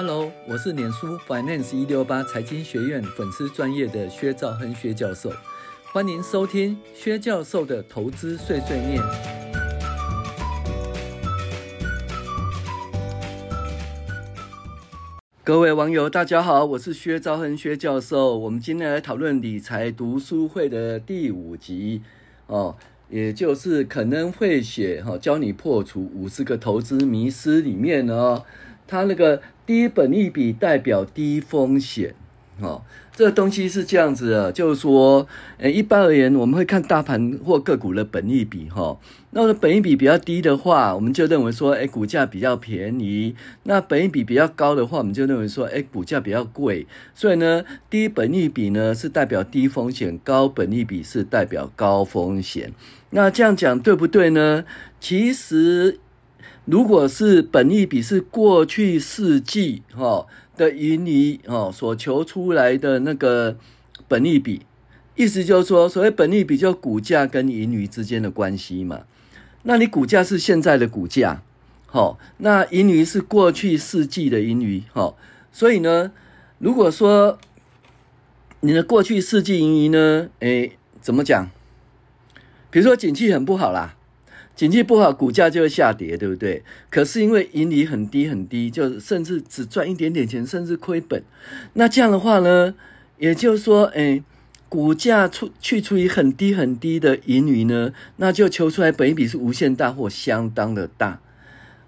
Hello，我是脸书 Finance 一六八财经学院粉丝专业的薛兆亨薛教授，欢迎收听薛教授的投资碎碎念。各位网友，大家好，我是薛兆亨薛教授。我们今天来讨论理财读书会的第五集哦，也就是可能会写哈，教你破除五十个投资迷思里面呢，他那个。低本益比代表低风险，哦，这个东西是这样子的，就是说，诶，一般而言，我们会看大盘或个股的本益比，哈，那我的本益比比较低的话，我们就认为说，诶，股价比较便宜；那本益比比较高的话，我们就认为说，诶，股价比较贵。所以呢，低本益比呢是代表低风险，高本益比是代表高风险。那这样讲对不对呢？其实。如果是本益比是过去四季哈的盈余哦所求出来的那个本益比，意思就是说，所谓本益比就股价跟盈余之间的关系嘛。那你股价是现在的股价，好，那盈余是过去四季的盈余，好，所以呢，如果说你的过去四季盈余呢，诶，怎么讲？比如说景气很不好啦。经济不好，股价就会下跌，对不对？可是因为盈利很低很低，就甚至只赚一点点钱，甚至亏本。那这样的话呢，也就是说，哎，股价出去除以很低很低的盈余呢，那就求出来本益比是无限大或相当的大。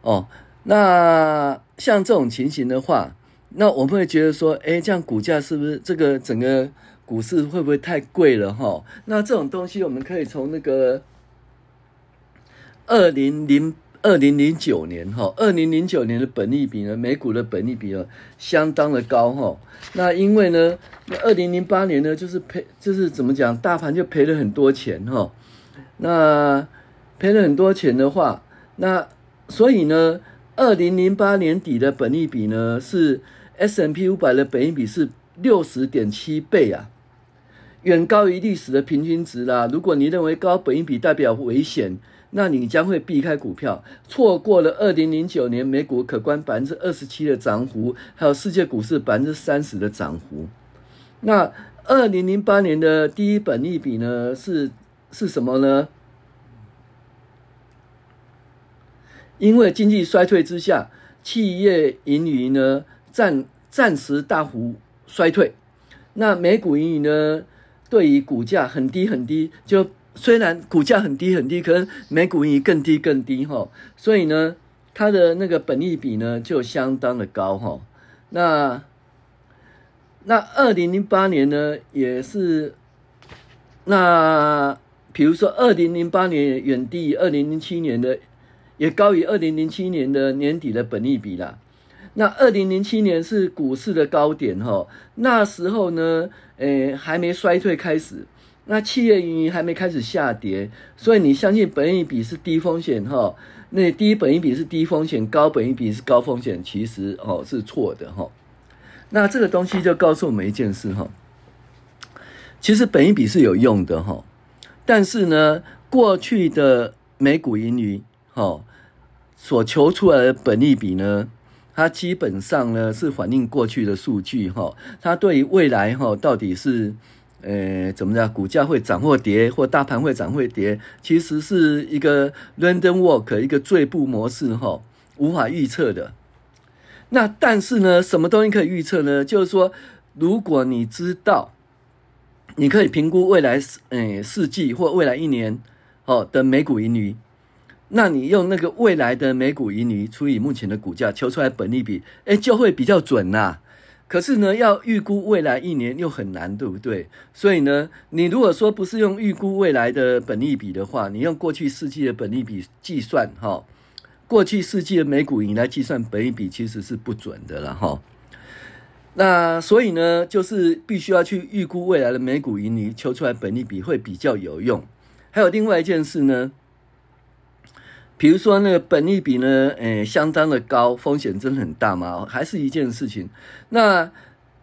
哦，那像这种情形的话，那我们会觉得说，哎，这样股价是不是这个整个股市会不会太贵了？哈，那这种东西我们可以从那个。二零零二零零九年哈，二零零九年的本利比呢，美股的本利比呢，相当的高哈。那因为呢，那二零零八年呢，就是赔，就是怎么讲，大盘就赔了很多钱哈。那赔了很多钱的话，那所以呢，二零零八年底的本利比呢，是 S&P 五百的本利比是六十点七倍啊，远高于历史的平均值啦。如果你认为高本益比代表危险，那你将会避开股票，错过了二零零九年美股可观百分之二十七的涨幅，还有世界股市百分之三十的涨幅。那二零零八年的第一本利比呢？是是什么呢？因为经济衰退之下，企业盈余呢暂暂时大幅衰退，那美股盈余呢，对于股价很低很低就。虽然股价很低很低，可能每股盈余更低更低哈，所以呢，它的那个本益比呢就相当的高哈。那那二零零八年呢也是，那比如说二零零八年远低于二零零七年的，也高于二零零七年的年底的本益比啦。那二零零七年是股市的高点哈，那时候呢，诶还没衰退开始。那企业盈余还没开始下跌，所以你相信本益比是低风险哈？那低本益比是低风险，高本益比是高风险，其实哦是错的哈。那这个东西就告诉我们一件事哈，其实本益比是有用的哈，但是呢，过去的每股盈余哈所求出来的本益比呢，它基本上呢是反映过去的数据哈，它对于未来哈到底是。呃，怎么讲？股价会涨或跌，或大盘会涨会跌，其实是一个 random walk，一个最步模式，哈，无法预测的。那但是呢，什么东西可以预测呢？就是说，如果你知道，你可以评估未来呃四季或未来一年哦的每股盈余，那你用那个未来的每股盈余除以目前的股价，求出来本利比，哎，就会比较准啦。可是呢，要预估未来一年又很难，对不对？所以呢，你如果说不是用预估未来的本利比的话，你用过去四季的本利比计算，哈，过去四季的每股盈来计算本利比其实是不准的了，哈。那所以呢，就是必须要去预估未来的每股盈余，求出来本利比会比较有用。还有另外一件事呢。比如说那个本利比呢，诶，相当的高，风险真的很大嘛，还是一件事情。那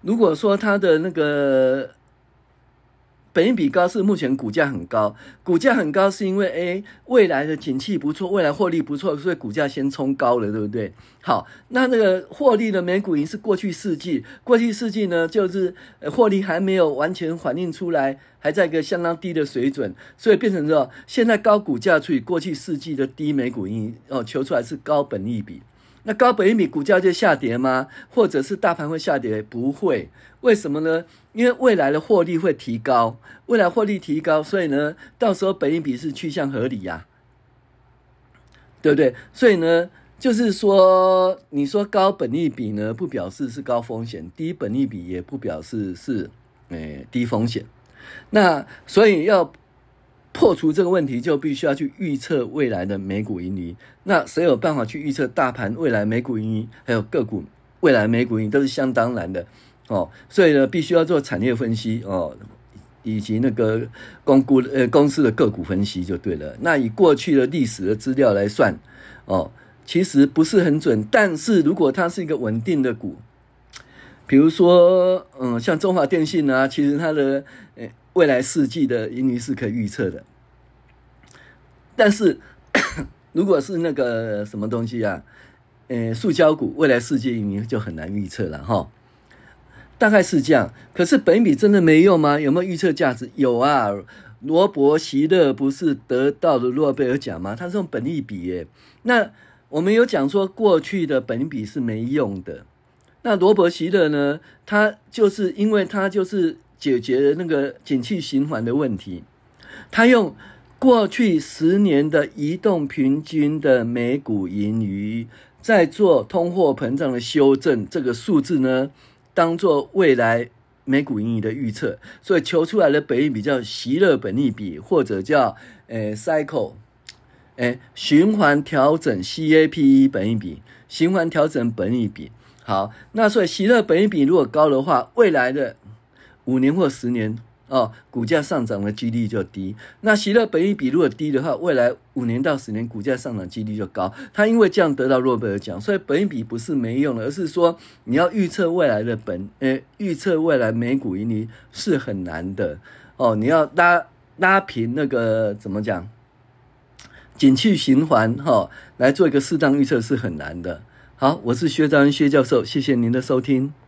如果说它的那个本益比高是目前股价很高，股价很高是因为诶未来的景气不错，未来获利不错，所以股价先冲高了，对不对？好，那那个获利的每股盈是过去四季，过去四季呢就是获利还没有完全反映出来，还在一个相当低的水准，所以变成说现在高股价除以过去四季的低每股盈哦，求出来是高本益比。那高本益比股价就下跌吗？或者是大盘会下跌？不会，为什么呢？因为未来的获利会提高，未来获利提高，所以呢，到时候本益比是趋向合理呀，对不对？所以呢，就是说，你说高本益比呢，不表示是高风险；低本益比也不表示是诶低风险。那所以要。破除这个问题，就必须要去预测未来的美股盈余。那谁有办法去预测大盘未来美股盈余，还有个股未来美股盈余，都是相当难的哦。所以呢，必须要做产业分析哦，以及那个公估呃公司的个股分析就对了。那以过去的历史的资料来算哦，其实不是很准。但是如果它是一个稳定的股，比如说嗯，像中华电信啊，其实它的呃。未来四季的盈余是可以预测的，但是 如果是那个什么东西啊，呃，塑胶股未来四季盈余就很难预测了哈。大概是这样，可是本益比真的没用吗？有没有预测价值？有啊，罗伯希勒不是得到了诺贝尔奖吗？他是用本利比耶。那我们有讲说过去的本益比是没用的，那罗伯希勒呢？他就是因为他就是。解决那个景气循环的问题，他用过去十年的移动平均的每股盈余，在做通货膨胀的修正，这个数字呢，当做未来每股盈余的预测，所以求出来的本益比叫席勒本益比，或者叫诶 cycle，诶循环调整 CAPE 本益比，循环调整本益比。好，那所以席勒本益比如果高的话，未来的。五年或十年哦，股价上涨的几率就低。那席勒本益比如果低的话，未来五年到十年股价上涨几率就高。他因为这样得到诺贝尔奖，所以本益比不是没用的，而是说你要预测未来的本，呃，预测未来每股盈利是很难的哦。你要拉拉平那个怎么讲，景气循环哈、哦，来做一个适当预测是很难的。好，我是薛兆亨薛教授，谢谢您的收听。